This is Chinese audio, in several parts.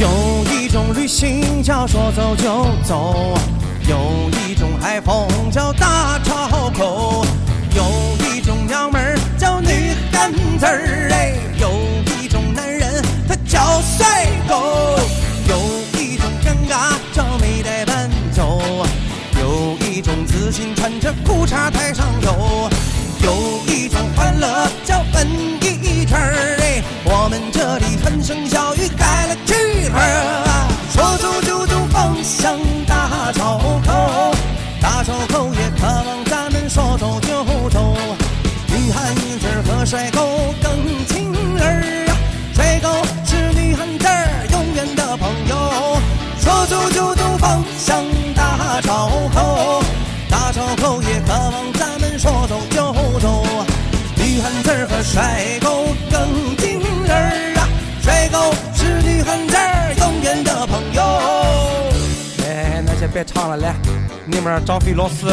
有一种旅行叫说走就走，有一种海风叫大潮口，有一种娘们儿叫女汉子儿哎，有一种男人他叫帅狗，有一种尴尬叫没带伴奏，有一种自信穿着裤衩台上走，有一种欢乐叫文艺圈儿哎，我们这里欢声笑语帅狗更亲儿啊，帅狗是女汉子永远的朋友，说走就走方向大钞口，大钞口也渴望咱们说走就走，女汉子儿和帅狗更亲儿啊，帅狗是女汉子儿永远的朋友。哎，那先别唱了，来，你们张飞老师，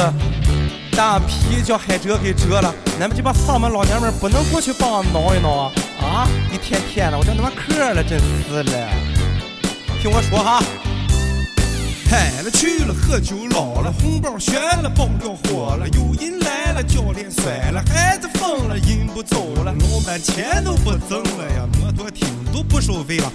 大皮叫海蜇给折了，俺们这帮丧门老娘们不能过去帮我挠一挠啊！啊，一天天的，我这他妈渴了，真是的。听我说哈，嗨了去了，喝酒老了，红包悬了，爆掉火了，有人来了，教练甩了，孩子疯了，人不走了，老板钱都不挣了呀，摩托艇都不收费了，